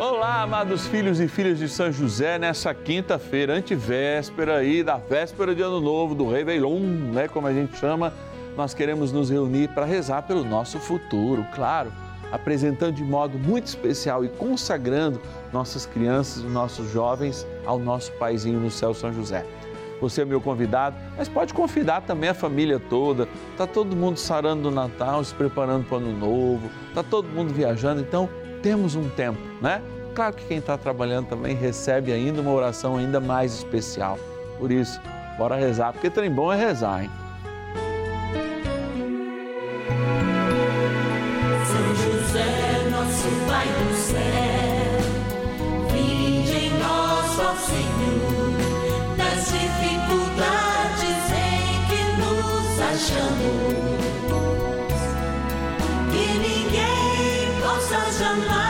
Olá, amados filhos e filhas de São José, nessa quinta-feira, antevéspera aí da véspera de Ano Novo, do Réveillon, né, como a gente chama, nós queremos nos reunir para rezar pelo nosso futuro, claro, apresentando de modo muito especial e consagrando nossas crianças nossos jovens ao nosso paizinho no céu, São José. Você é meu convidado, mas pode convidar também a família toda. Tá todo mundo sarando do Natal, se preparando para o Ano Novo, tá todo mundo viajando, então temos um tempo, né? Claro que quem está trabalhando também recebe ainda uma oração ainda mais especial. Por isso, bora rezar, porque trem bom é rezar, hein? São José, nosso Pai do céu, nós, Senhor, das dificuldades em que nos achamos. Ninguém possa jamais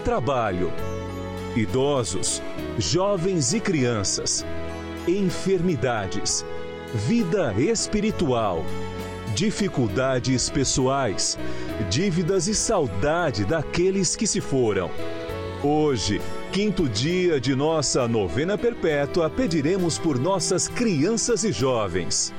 trabalho, idosos, jovens e crianças, enfermidades, vida espiritual, dificuldades pessoais, dívidas e saudade daqueles que se foram. Hoje, quinto dia de nossa novena perpétua, pediremos por nossas crianças e jovens.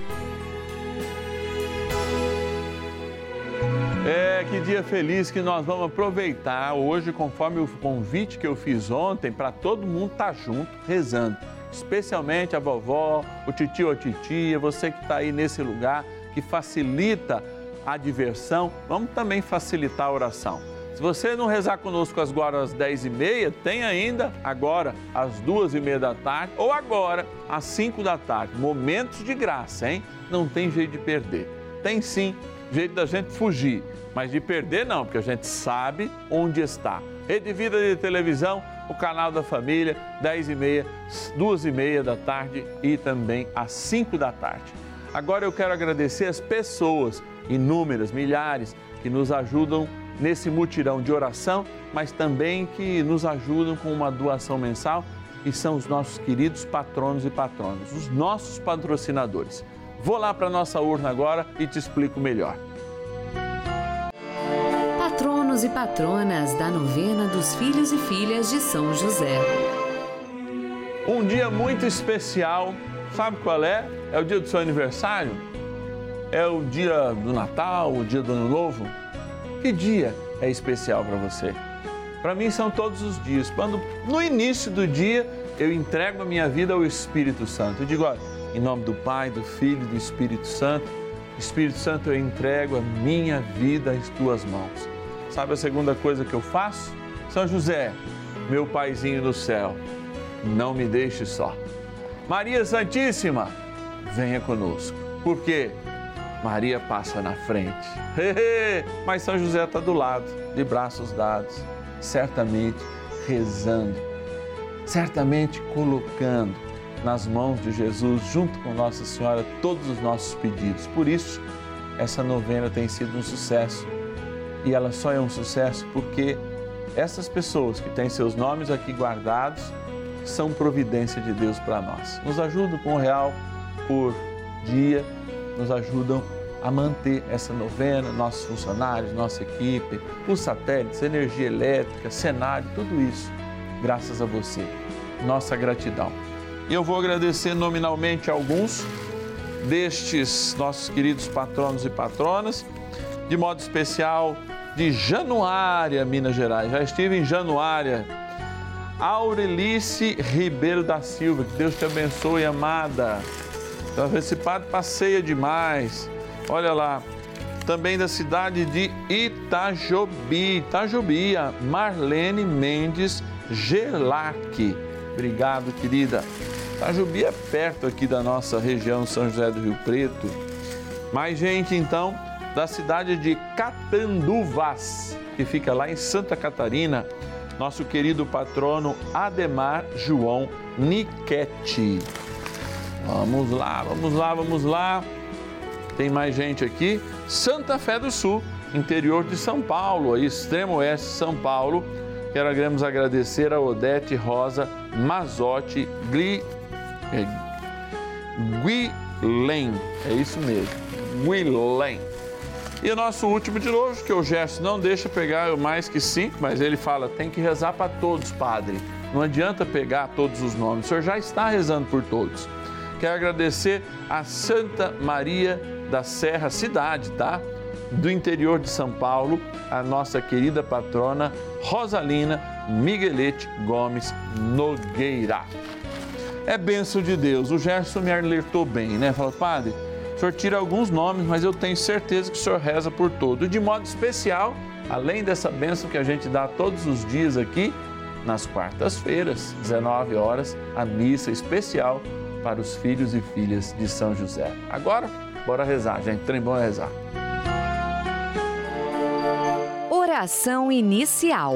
É, que dia feliz que nós vamos aproveitar hoje, conforme o convite que eu fiz ontem, para todo mundo estar junto rezando. Especialmente a vovó, o titio ou a titia, você que está aí nesse lugar, que facilita a diversão, vamos também facilitar a oração. Se você não rezar conosco agora às 10h30, tem ainda agora às duas e meia da tarde ou agora às 5 da tarde. Momentos de graça, hein? Não tem jeito de perder. Tem sim jeito da gente fugir, mas de perder não, porque a gente sabe onde está. Rede Vida de Televisão, o canal da família, 10 e meia, 2 e meia da tarde e também às 5 da tarde. Agora eu quero agradecer as pessoas, inúmeras, milhares, que nos ajudam nesse mutirão de oração, mas também que nos ajudam com uma doação mensal e são os nossos queridos patronos e patronas, os nossos patrocinadores. Vou lá para nossa urna agora e te explico melhor. Patronos e patronas da novena dos filhos e filhas de São José. Um dia muito especial, sabe qual é? É o dia do seu aniversário? É o dia do Natal, o dia do Ano Novo? Que dia é especial para você? Para mim são todos os dias. Quando no início do dia eu entrego a minha vida ao Espírito Santo. Eu digo, olha, em nome do Pai, do Filho e do Espírito Santo, Espírito Santo, eu entrego a minha vida às tuas mãos. Sabe a segunda coisa que eu faço? São José, meu paizinho do céu, não me deixe só. Maria Santíssima, venha conosco. Por quê? Maria passa na frente. Mas São José está do lado, de braços dados, certamente rezando, certamente colocando nas mãos de Jesus, junto com Nossa Senhora, todos os nossos pedidos. Por isso, essa novena tem sido um sucesso. E ela só é um sucesso porque essas pessoas que têm seus nomes aqui guardados são providência de Deus para nós. Nos ajudam com o real por dia, nos ajudam a manter essa novena, nossos funcionários, nossa equipe, os satélites, energia elétrica, cenário, tudo isso, graças a você. Nossa gratidão. Eu vou agradecer nominalmente alguns destes nossos queridos patronos e patronas, de modo especial de Januária, Minas Gerais. Já estive em Januária Aurelice Ribeiro da Silva. Que Deus te abençoe, amada. Então, esse padre passeia demais. Olha lá. Também da cidade de Itajobi, Itajobi, Marlene Mendes Gelac. Obrigado, querida. Itajobi é perto aqui da nossa região São José do Rio Preto. Mais gente, então, da cidade de Catanduvas, que fica lá em Santa Catarina, nosso querido patrono Ademar João Niquete. Vamos lá, vamos lá, vamos lá. Tem mais gente aqui. Santa Fé do Sul, interior de São Paulo, aí, extremo oeste de São Paulo. Queremos agradecer a Odete Rosa Mazotti Gli, é, Guilhem. É isso mesmo, Guilhem. E o nosso último de hoje, que o Gerson não deixa pegar mais que cinco, mas ele fala: tem que rezar para todos, padre. Não adianta pegar todos os nomes, o senhor já está rezando por todos. Quero agradecer a Santa Maria da Serra, cidade, tá? Do interior de São Paulo, a nossa querida patrona Rosalina Miguelete Gomes Nogueira. É benção de Deus. O Gerson me alertou bem, né? Falou, padre, o senhor tira alguns nomes, mas eu tenho certeza que o senhor reza por todos. E de modo especial, além dessa benção que a gente dá todos os dias aqui, nas quartas-feiras, 19 horas, a missa especial para os filhos e filhas de São José. Agora, bora rezar, gente. Trem bom é rezar. Oração inicial.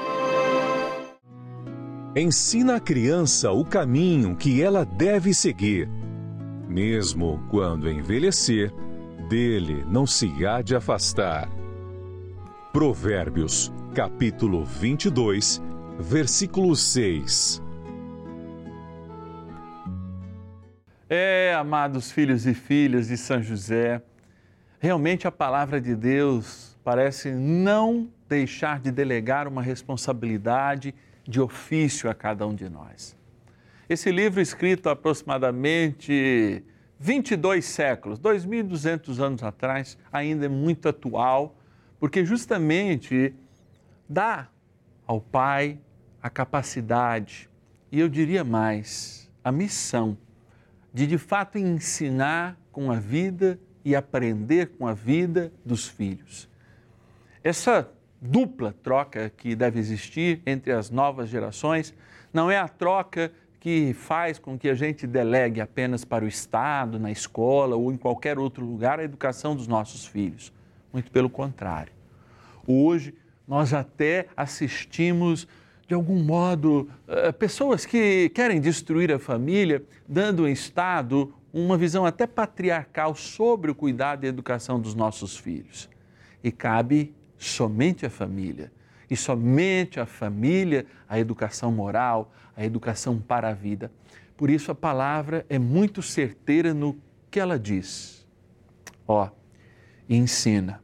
Ensina a criança o caminho que ela deve seguir. Mesmo quando envelhecer, dele não se há de afastar. Provérbios, capítulo 22, versículo 6. É, amados filhos e filhas de São José, realmente a palavra de Deus parece não deixar de delegar uma responsabilidade de ofício a cada um de nós. Esse livro, escrito aproximadamente 22 séculos, 2.200 anos atrás, ainda é muito atual, porque justamente dá ao pai a capacidade e eu diria mais, a missão de de fato ensinar com a vida e aprender com a vida dos filhos. Essa dupla troca que deve existir entre as novas gerações não é a troca que faz com que a gente delegue apenas para o Estado, na escola ou em qualquer outro lugar a educação dos nossos filhos. Muito pelo contrário. Hoje, nós até assistimos, de algum modo, eh, pessoas que querem destruir a família, dando ao Estado uma visão até patriarcal sobre o cuidado e a educação dos nossos filhos. E cabe somente à família e somente a família a educação moral, a educação para a vida. Por isso a palavra é muito certeira no que ela diz. Ó, ensina.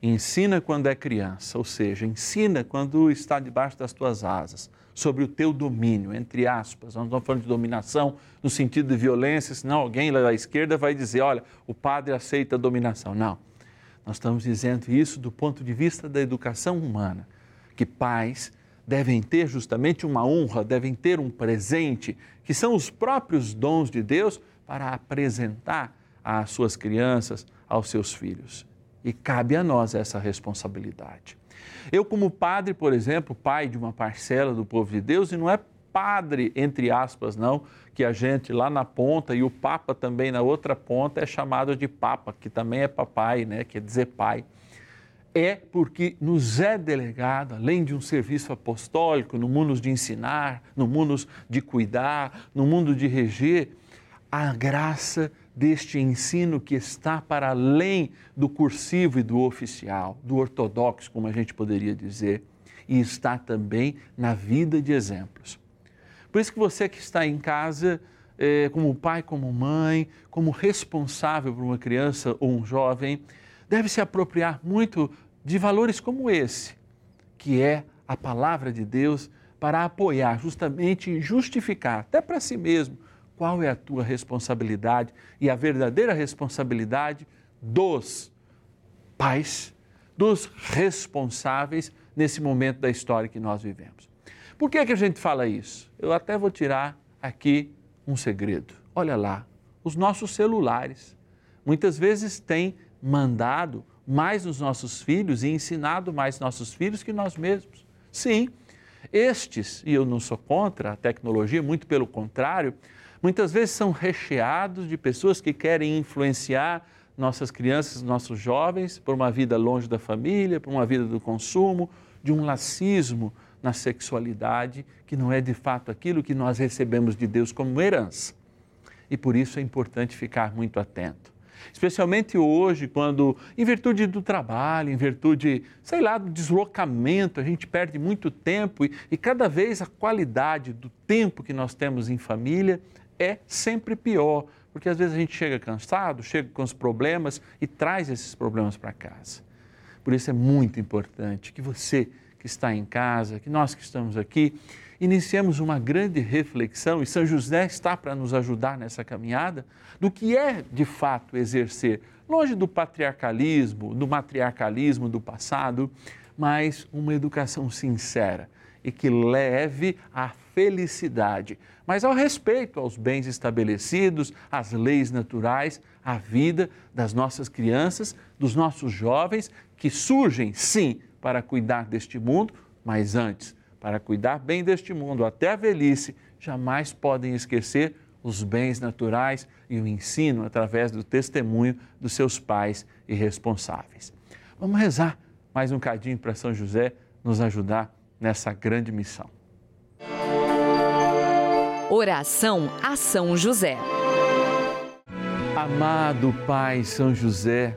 Ensina quando é criança, ou seja, ensina quando está debaixo das tuas asas, sobre o teu domínio, entre aspas. Nós não estamos falando de dominação no sentido de violência, senão alguém lá da esquerda vai dizer: olha, o padre aceita a dominação. Não. Nós estamos dizendo isso do ponto de vista da educação humana que pais devem ter justamente uma honra, devem ter um presente, que são os próprios dons de Deus para apresentar às suas crianças, aos seus filhos. E cabe a nós essa responsabilidade. Eu, como padre, por exemplo, pai de uma parcela do povo de Deus, e não é padre, entre aspas, não, que a gente lá na ponta e o Papa também na outra ponta é chamado de Papa, que também é papai, né? Quer dizer pai é porque nos é delegado, além de um serviço apostólico, no mundo de ensinar, no mundo de cuidar, no mundo de reger, a graça deste ensino que está para além do cursivo e do oficial, do ortodoxo, como a gente poderia dizer, e está também na vida de exemplos. Por isso que você que está em casa, eh, como pai, como mãe, como responsável por uma criança ou um jovem, deve se apropriar muito de valores como esse, que é a palavra de Deus para apoiar, justamente justificar, até para si mesmo, qual é a tua responsabilidade e a verdadeira responsabilidade dos pais, dos responsáveis nesse momento da história que nós vivemos. Por que, é que a gente fala isso? Eu até vou tirar aqui um segredo. Olha lá, os nossos celulares muitas vezes têm mandado mais nos nossos filhos e ensinado mais nossos filhos que nós mesmos. Sim, estes, e eu não sou contra a tecnologia, muito pelo contrário, muitas vezes são recheados de pessoas que querem influenciar nossas crianças, nossos jovens, por uma vida longe da família, por uma vida do consumo, de um lacismo na sexualidade, que não é de fato aquilo que nós recebemos de Deus como herança. E por isso é importante ficar muito atento. Especialmente hoje, quando, em virtude do trabalho, em virtude, sei lá, do deslocamento, a gente perde muito tempo e, e cada vez a qualidade do tempo que nós temos em família é sempre pior, porque às vezes a gente chega cansado, chega com os problemas e traz esses problemas para casa. Por isso é muito importante que você que está em casa, que nós que estamos aqui, iniciemos uma grande reflexão, e São José está para nos ajudar nessa caminhada, do que é de fato exercer, longe do patriarcalismo, do matriarcalismo do passado, mas uma educação sincera e que leve à felicidade, mas ao respeito aos bens estabelecidos, às leis naturais, à vida das nossas crianças, dos nossos jovens, que surgem, sim, para cuidar deste mundo, mas antes para cuidar bem deste mundo até a velhice, jamais podem esquecer os bens naturais e o ensino através do testemunho dos seus pais e responsáveis. Vamos rezar mais um cadinho para São José nos ajudar nessa grande missão. Oração a São José. Amado Pai São José,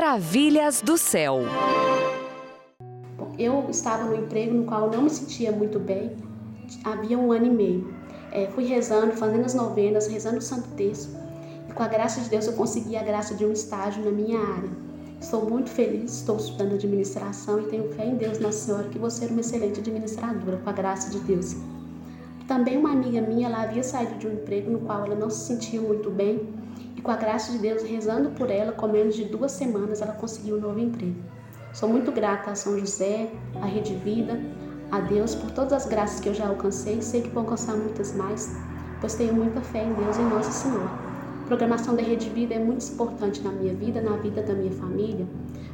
Maravilhas do céu. Eu estava no emprego no qual eu não me sentia muito bem havia um ano e meio. É, fui rezando, fazendo as novenas, rezando o Santo Terço. E com a graça de Deus eu consegui a graça de um estágio na minha área. Estou muito feliz, estou estudando administração e tenho fé em Deus, Nossa Senhora, que vou ser uma excelente administradora, com a graça de Deus. Também uma amiga minha, ela havia saído de um emprego no qual ela não se sentia muito bem e com a graça de Deus, rezando por ela, com menos de duas semanas, ela conseguiu um novo emprego. Sou muito grata a São José, à Rede Vida, a Deus por todas as graças que eu já alcancei e sei que vou alcançar muitas mais, pois tenho muita fé em Deus e em Nossa Senhora. A programação da Rede Vida é muito importante na minha vida, na vida da minha família,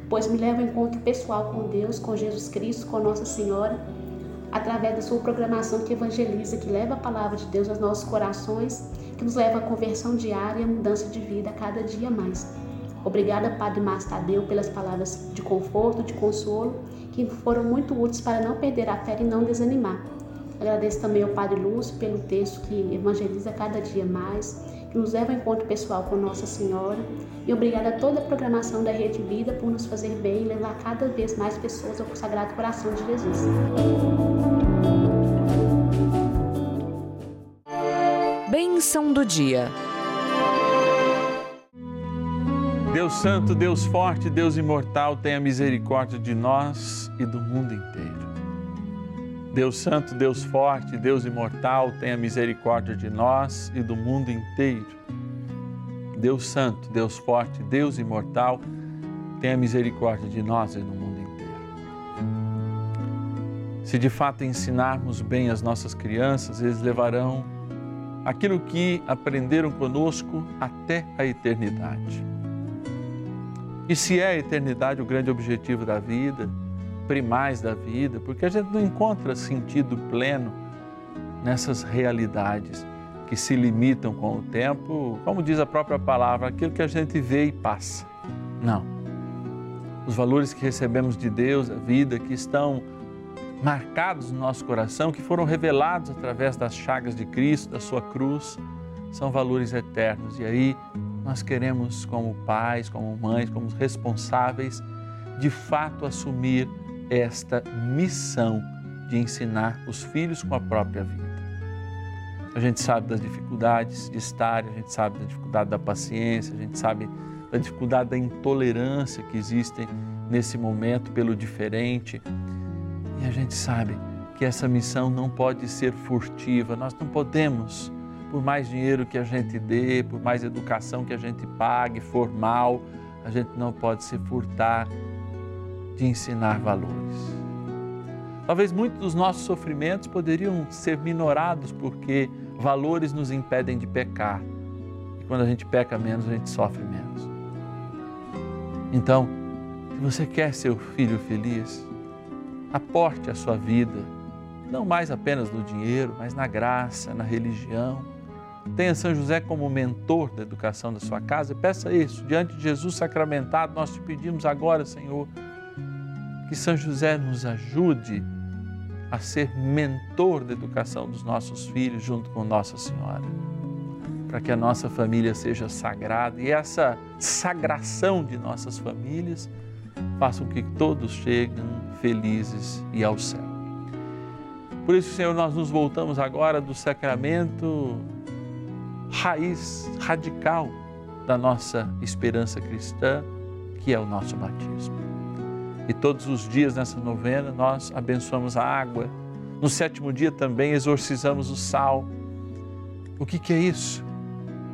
pois me leva ao encontro pessoal com Deus, com Jesus Cristo, com Nossa Senhora, através da sua programação que evangeliza, que leva a palavra de Deus aos nossos corações, que nos leva à conversão diária e à mudança de vida a cada dia mais. Obrigada, Padre Márcio Tadeu, pelas palavras de conforto, de consolo que foram muito úteis para não perder a fé e não desanimar. Agradeço também ao Padre Lúcio pelo texto que evangeliza cada dia mais, que nos leva ao encontro pessoal com Nossa Senhora. E obrigada a toda a programação da Rede Vida por nos fazer bem e levar cada vez mais pessoas ao Sagrado Coração de Jesus. Bênção do dia. Deus Santo, Deus Forte, Deus Imortal, tenha misericórdia de nós e do mundo inteiro. Deus Santo, Deus Forte, Deus Imortal, tenha misericórdia de nós e do mundo inteiro. Deus Santo, Deus Forte, Deus Imortal, tenha misericórdia de nós e do mundo inteiro. Se de fato ensinarmos bem as nossas crianças, eles levarão aquilo que aprenderam conosco até a eternidade. E se é a eternidade o grande objetivo da vida, primais da vida, porque a gente não encontra sentido pleno nessas realidades que se limitam com o tempo, como diz a própria palavra, aquilo que a gente vê e passa. Não. Os valores que recebemos de Deus, a vida, que estão marcados no nosso coração, que foram revelados através das chagas de Cristo, da sua cruz, são valores eternos. E aí nós queremos, como pais, como mães, como responsáveis, de fato assumir esta missão de ensinar os filhos com a própria vida. A gente sabe das dificuldades de estar, a gente sabe da dificuldade da paciência, a gente sabe da dificuldade da intolerância que existem nesse momento pelo diferente. E a gente sabe que essa missão não pode ser furtiva, nós não podemos por mais dinheiro que a gente dê, por mais educação que a gente pague, formal, a gente não pode se furtar de ensinar valores. Talvez muitos dos nossos sofrimentos poderiam ser minorados porque valores nos impedem de pecar. E quando a gente peca menos, a gente sofre menos. Então, se você quer seu filho feliz, aporte a sua vida, não mais apenas no dinheiro, mas na graça, na religião Tenha São José como mentor da educação da sua casa e peça isso. Diante de Jesus sacramentado, nós te pedimos agora, Senhor, que São José nos ajude a ser mentor da educação dos nossos filhos junto com Nossa Senhora. para que a nossa família seja sagrada e essa sagração de nossas famílias faça com que todos cheguem felizes e ao céu. Por isso, Senhor, nós nos voltamos agora do sacramento raiz, radical da nossa esperança cristã, que é o nosso batismo. E todos os dias nessa novena nós abençoamos a água. No sétimo dia também exorcizamos o sal. O que, que é isso?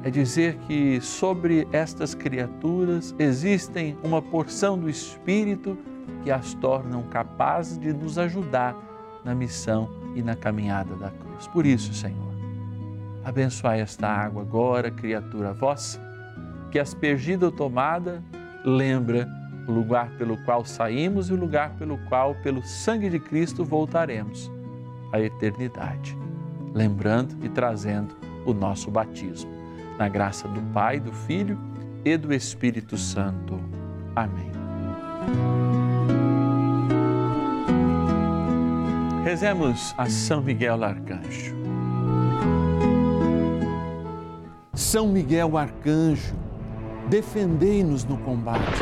É dizer que sobre estas criaturas existem uma porção do Espírito que as tornam capazes de nos ajudar na missão e na caminhada da cruz. Por isso, Senhor, abençoai esta água agora, criatura vossa, que aspergida ou tomada lembra o lugar pelo qual saímos e o lugar pelo qual, pelo sangue de Cristo, voltaremos à eternidade. Lembrando e trazendo o nosso batismo. Na graça do Pai, do Filho e do Espírito Santo. Amém. Rezemos a São Miguel Arcanjo. São Miguel Arcanjo, defendei-nos no combate.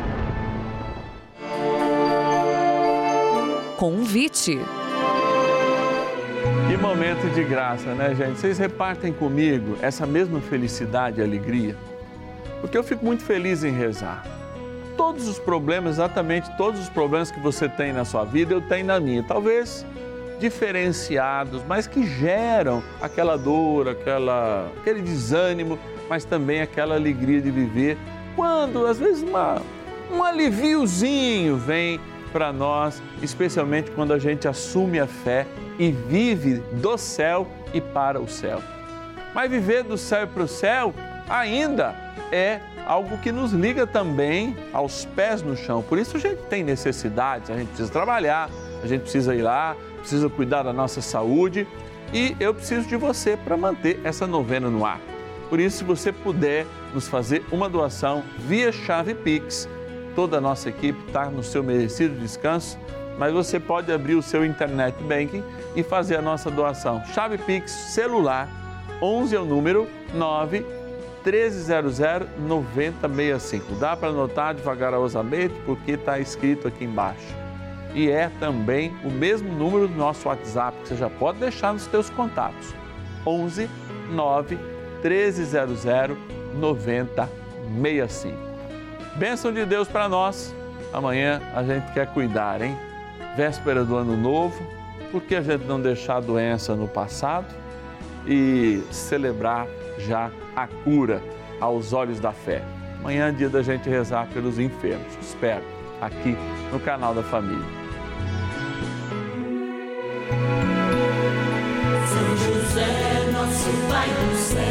Convite. Que momento de graça, né, gente? Vocês repartem comigo essa mesma felicidade e alegria? Porque eu fico muito feliz em rezar. Todos os problemas, exatamente todos os problemas que você tem na sua vida, eu tenho na minha. Talvez diferenciados, mas que geram aquela dor, aquela, aquele desânimo, mas também aquela alegria de viver. Quando, às vezes, uma, um aliviozinho vem para nós, especialmente quando a gente assume a fé e vive do céu e para o céu. Mas viver do céu e para o céu ainda é algo que nos liga também aos pés no chão. Por isso a gente tem necessidades, a gente precisa trabalhar, a gente precisa ir lá, precisa cuidar da nossa saúde e eu preciso de você para manter essa novena no ar. Por isso, se você puder nos fazer uma doação via chave Pix, toda a nossa equipe está no seu merecido descanso, mas você pode abrir o seu internet banking e fazer a nossa doação. Chave Pix celular 11 é o número 9 1300 9065. Dá para anotar devagarosamente porque está escrito aqui embaixo. E é também o mesmo número do nosso WhatsApp que você já pode deixar nos seus contatos. 11 9 1300 9065. Bênção de Deus para nós. Amanhã a gente quer cuidar, hein? Véspera do ano novo, por que a gente não deixar a doença no passado e celebrar já a cura aos olhos da fé? Amanhã é dia da gente rezar pelos enfermos. Espero aqui no canal da família. São José, nosso Pai do céu,